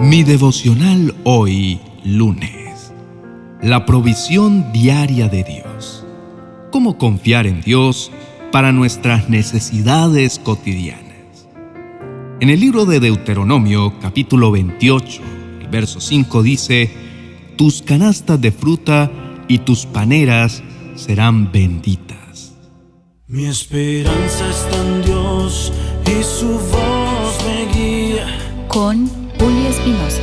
Mi devocional hoy, lunes. La provisión diaria de Dios. ¿Cómo confiar en Dios para nuestras necesidades cotidianas? En el libro de Deuteronomio, capítulo 28, el verso 5 dice, Tus canastas de fruta y tus paneras serán benditas. Mi esperanza está en Dios y su voz me guía. Con Julio Espinosa.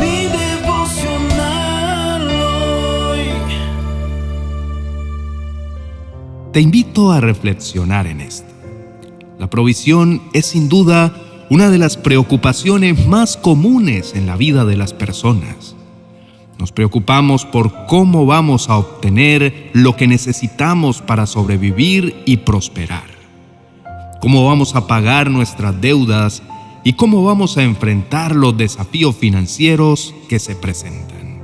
Mi devocional hoy. Te invito a reflexionar en esto. La provisión es sin duda una de las preocupaciones más comunes en la vida de las personas. Nos preocupamos por cómo vamos a obtener lo que necesitamos para sobrevivir y prosperar. Cómo vamos a pagar nuestras deudas y cómo vamos a enfrentar los desafíos financieros que se presentan.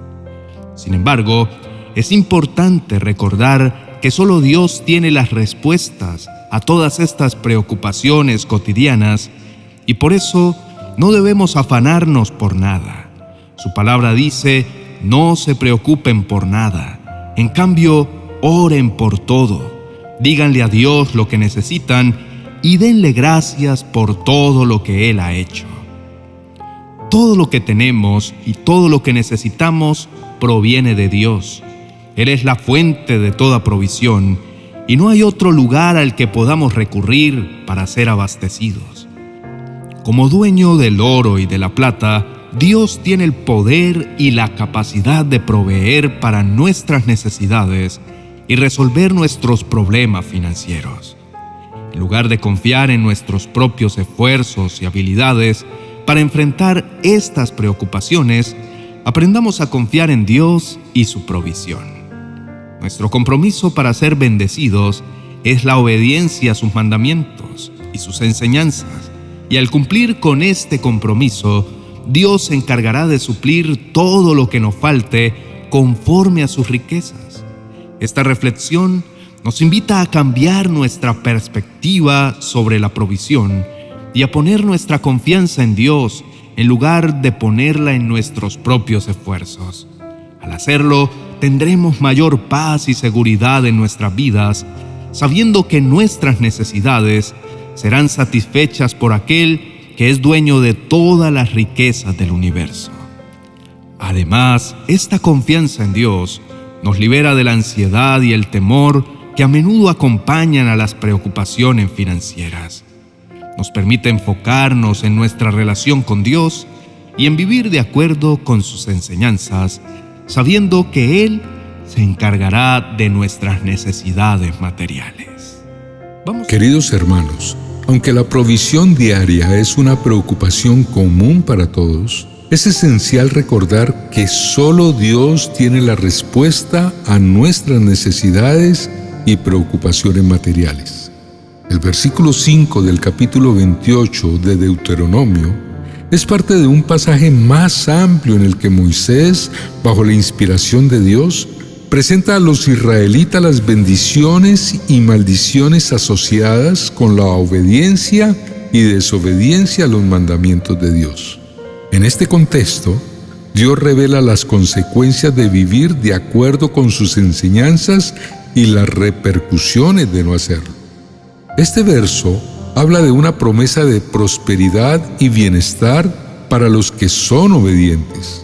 Sin embargo, es importante recordar que solo Dios tiene las respuestas a todas estas preocupaciones cotidianas y por eso no debemos afanarnos por nada. Su palabra dice, no se preocupen por nada. En cambio, oren por todo. Díganle a Dios lo que necesitan y denle gracias por todo lo que Él ha hecho. Todo lo que tenemos y todo lo que necesitamos proviene de Dios. Él es la fuente de toda provisión y no hay otro lugar al que podamos recurrir para ser abastecidos. Como dueño del oro y de la plata, Dios tiene el poder y la capacidad de proveer para nuestras necesidades y resolver nuestros problemas financieros. En lugar de confiar en nuestros propios esfuerzos y habilidades para enfrentar estas preocupaciones, aprendamos a confiar en Dios y su provisión. Nuestro compromiso para ser bendecidos es la obediencia a sus mandamientos y sus enseñanzas, y al cumplir con este compromiso, Dios se encargará de suplir todo lo que nos falte conforme a sus riquezas. Esta reflexión nos invita a cambiar nuestra perspectiva sobre la provisión y a poner nuestra confianza en Dios en lugar de ponerla en nuestros propios esfuerzos. Al hacerlo, tendremos mayor paz y seguridad en nuestras vidas, sabiendo que nuestras necesidades serán satisfechas por aquel que es dueño de todas las riquezas del universo. Además, esta confianza en Dios nos libera de la ansiedad y el temor que a menudo acompañan a las preocupaciones financieras. Nos permite enfocarnos en nuestra relación con Dios y en vivir de acuerdo con sus enseñanzas, sabiendo que Él se encargará de nuestras necesidades materiales. Queridos hermanos, aunque la provisión diaria es una preocupación común para todos, es esencial recordar que solo Dios tiene la respuesta a nuestras necesidades y preocupaciones materiales. El versículo 5 del capítulo 28 de Deuteronomio es parte de un pasaje más amplio en el que Moisés, bajo la inspiración de Dios, presenta a los israelitas las bendiciones y maldiciones asociadas con la obediencia y desobediencia a los mandamientos de Dios. En este contexto, Dios revela las consecuencias de vivir de acuerdo con sus enseñanzas y las repercusiones de no hacerlo. Este verso habla de una promesa de prosperidad y bienestar para los que son obedientes.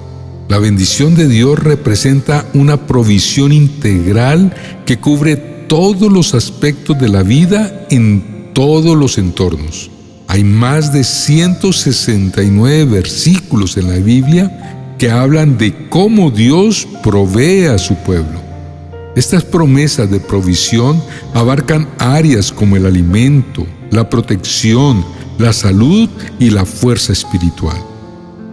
La bendición de Dios representa una provisión integral que cubre todos los aspectos de la vida en todos los entornos. Hay más de 169 versículos en la Biblia que hablan de cómo Dios provee a su pueblo. Estas promesas de provisión abarcan áreas como el alimento, la protección, la salud y la fuerza espiritual.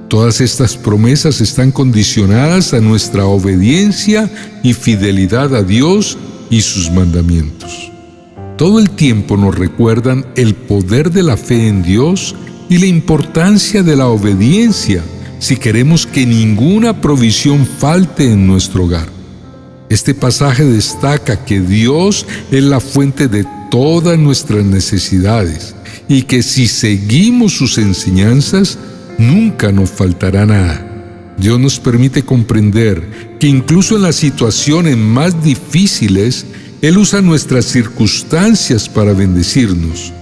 Todas estas promesas están condicionadas a nuestra obediencia y fidelidad a Dios y sus mandamientos. Todo el tiempo nos recuerdan el poder de la fe en Dios y la importancia de la obediencia si queremos que ninguna provisión falte en nuestro hogar. Este pasaje destaca que Dios es la fuente de todas nuestras necesidades y que si seguimos sus enseñanzas, nunca nos faltará nada. Dios nos permite comprender que incluso en las situaciones más difíciles, Él usa nuestras circunstancias para bendecirnos,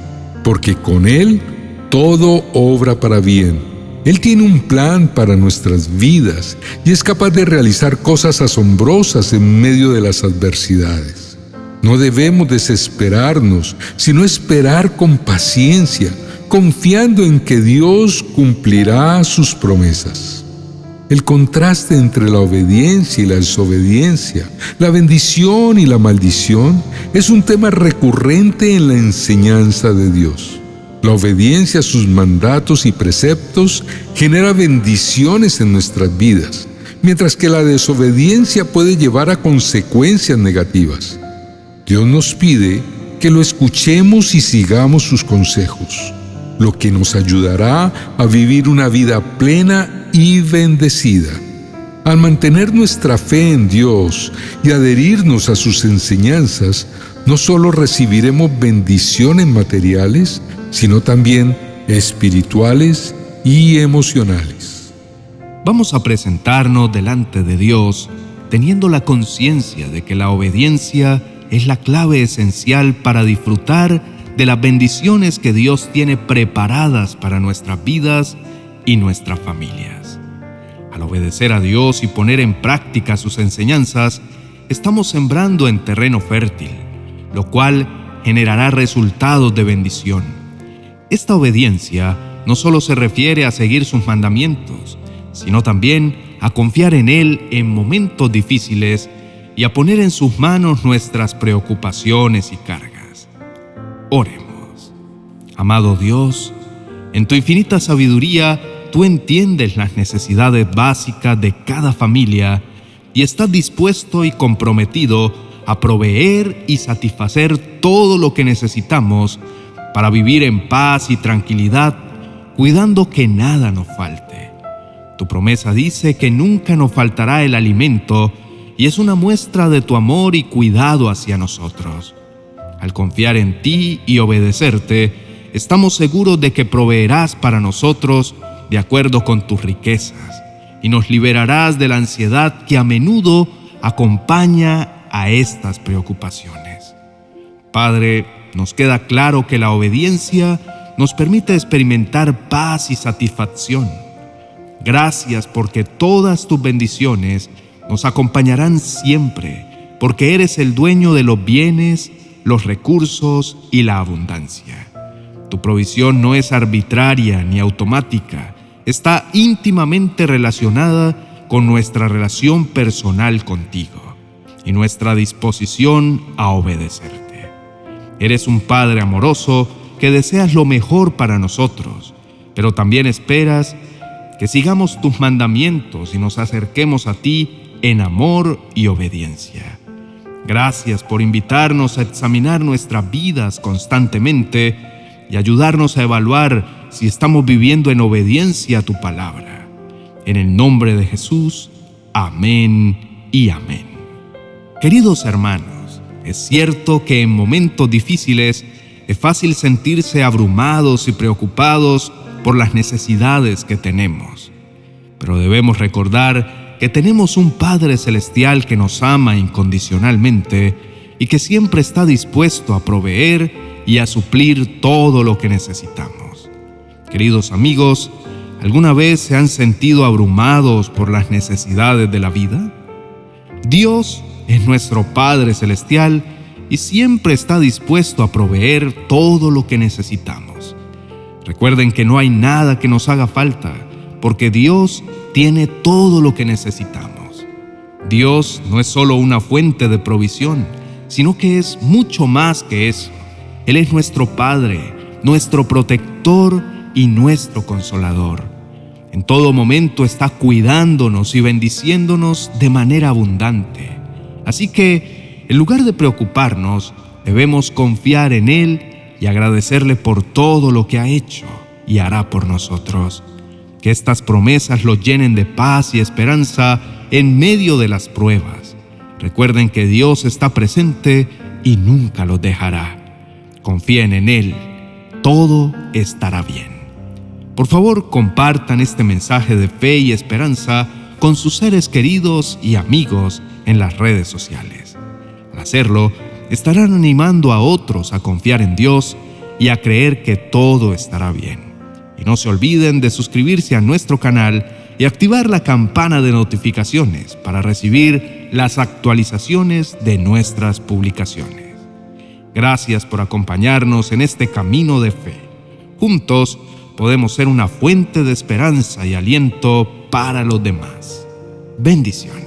porque con Él todo obra para bien. Él tiene un plan para nuestras vidas y es capaz de realizar cosas asombrosas en medio de las adversidades. No debemos desesperarnos, sino esperar con paciencia, confiando en que Dios cumplirá sus promesas. El contraste entre la obediencia y la desobediencia, la bendición y la maldición, es un tema recurrente en la enseñanza de Dios. La obediencia a sus mandatos y preceptos genera bendiciones en nuestras vidas, mientras que la desobediencia puede llevar a consecuencias negativas. Dios nos pide que lo escuchemos y sigamos sus consejos, lo que nos ayudará a vivir una vida plena y bendecida. Al mantener nuestra fe en Dios y adherirnos a sus enseñanzas, no solo recibiremos bendiciones materiales, sino también espirituales y emocionales. Vamos a presentarnos delante de Dios teniendo la conciencia de que la obediencia es la clave esencial para disfrutar de las bendiciones que Dios tiene preparadas para nuestras vidas y nuestras familias. Al obedecer a Dios y poner en práctica sus enseñanzas, estamos sembrando en terreno fértil, lo cual generará resultados de bendición. Esta obediencia no solo se refiere a seguir sus mandamientos, sino también a confiar en Él en momentos difíciles y a poner en sus manos nuestras preocupaciones y cargas. Oremos. Amado Dios, en tu infinita sabiduría, tú entiendes las necesidades básicas de cada familia y estás dispuesto y comprometido a proveer y satisfacer todo lo que necesitamos para vivir en paz y tranquilidad, cuidando que nada nos falte. Tu promesa dice que nunca nos faltará el alimento y es una muestra de tu amor y cuidado hacia nosotros. Al confiar en ti y obedecerte, estamos seguros de que proveerás para nosotros de acuerdo con tus riquezas y nos liberarás de la ansiedad que a menudo acompaña a estas preocupaciones. Padre, nos queda claro que la obediencia nos permite experimentar paz y satisfacción. Gracias porque todas tus bendiciones nos acompañarán siempre, porque eres el dueño de los bienes, los recursos y la abundancia. Tu provisión no es arbitraria ni automática, está íntimamente relacionada con nuestra relación personal contigo y nuestra disposición a obedecerte. Eres un Padre amoroso que deseas lo mejor para nosotros, pero también esperas que sigamos tus mandamientos y nos acerquemos a ti en amor y obediencia. Gracias por invitarnos a examinar nuestras vidas constantemente y ayudarnos a evaluar si estamos viviendo en obediencia a tu palabra. En el nombre de Jesús, amén y amén. Queridos hermanos, es cierto que en momentos difíciles es fácil sentirse abrumados y preocupados por las necesidades que tenemos. Pero debemos recordar que tenemos un Padre Celestial que nos ama incondicionalmente y que siempre está dispuesto a proveer y a suplir todo lo que necesitamos. Queridos amigos, ¿alguna vez se han sentido abrumados por las necesidades de la vida? Dios es nuestro Padre Celestial y siempre está dispuesto a proveer todo lo que necesitamos. Recuerden que no hay nada que nos haga falta, porque Dios tiene todo lo que necesitamos. Dios no es solo una fuente de provisión, sino que es mucho más que eso. Él es nuestro Padre, nuestro protector y nuestro consolador. En todo momento está cuidándonos y bendiciéndonos de manera abundante. Así que, en lugar de preocuparnos, debemos confiar en Él y agradecerle por todo lo que ha hecho y hará por nosotros. Que estas promesas los llenen de paz y esperanza en medio de las pruebas. Recuerden que Dios está presente y nunca los dejará. Confíen en Él, todo estará bien. Por favor, compartan este mensaje de fe y esperanza con sus seres queridos y amigos en las redes sociales. Al hacerlo, estarán animando a otros a confiar en Dios y a creer que todo estará bien. Y no se olviden de suscribirse a nuestro canal y activar la campana de notificaciones para recibir las actualizaciones de nuestras publicaciones. Gracias por acompañarnos en este camino de fe. Juntos podemos ser una fuente de esperanza y aliento para los demás. Bendiciones.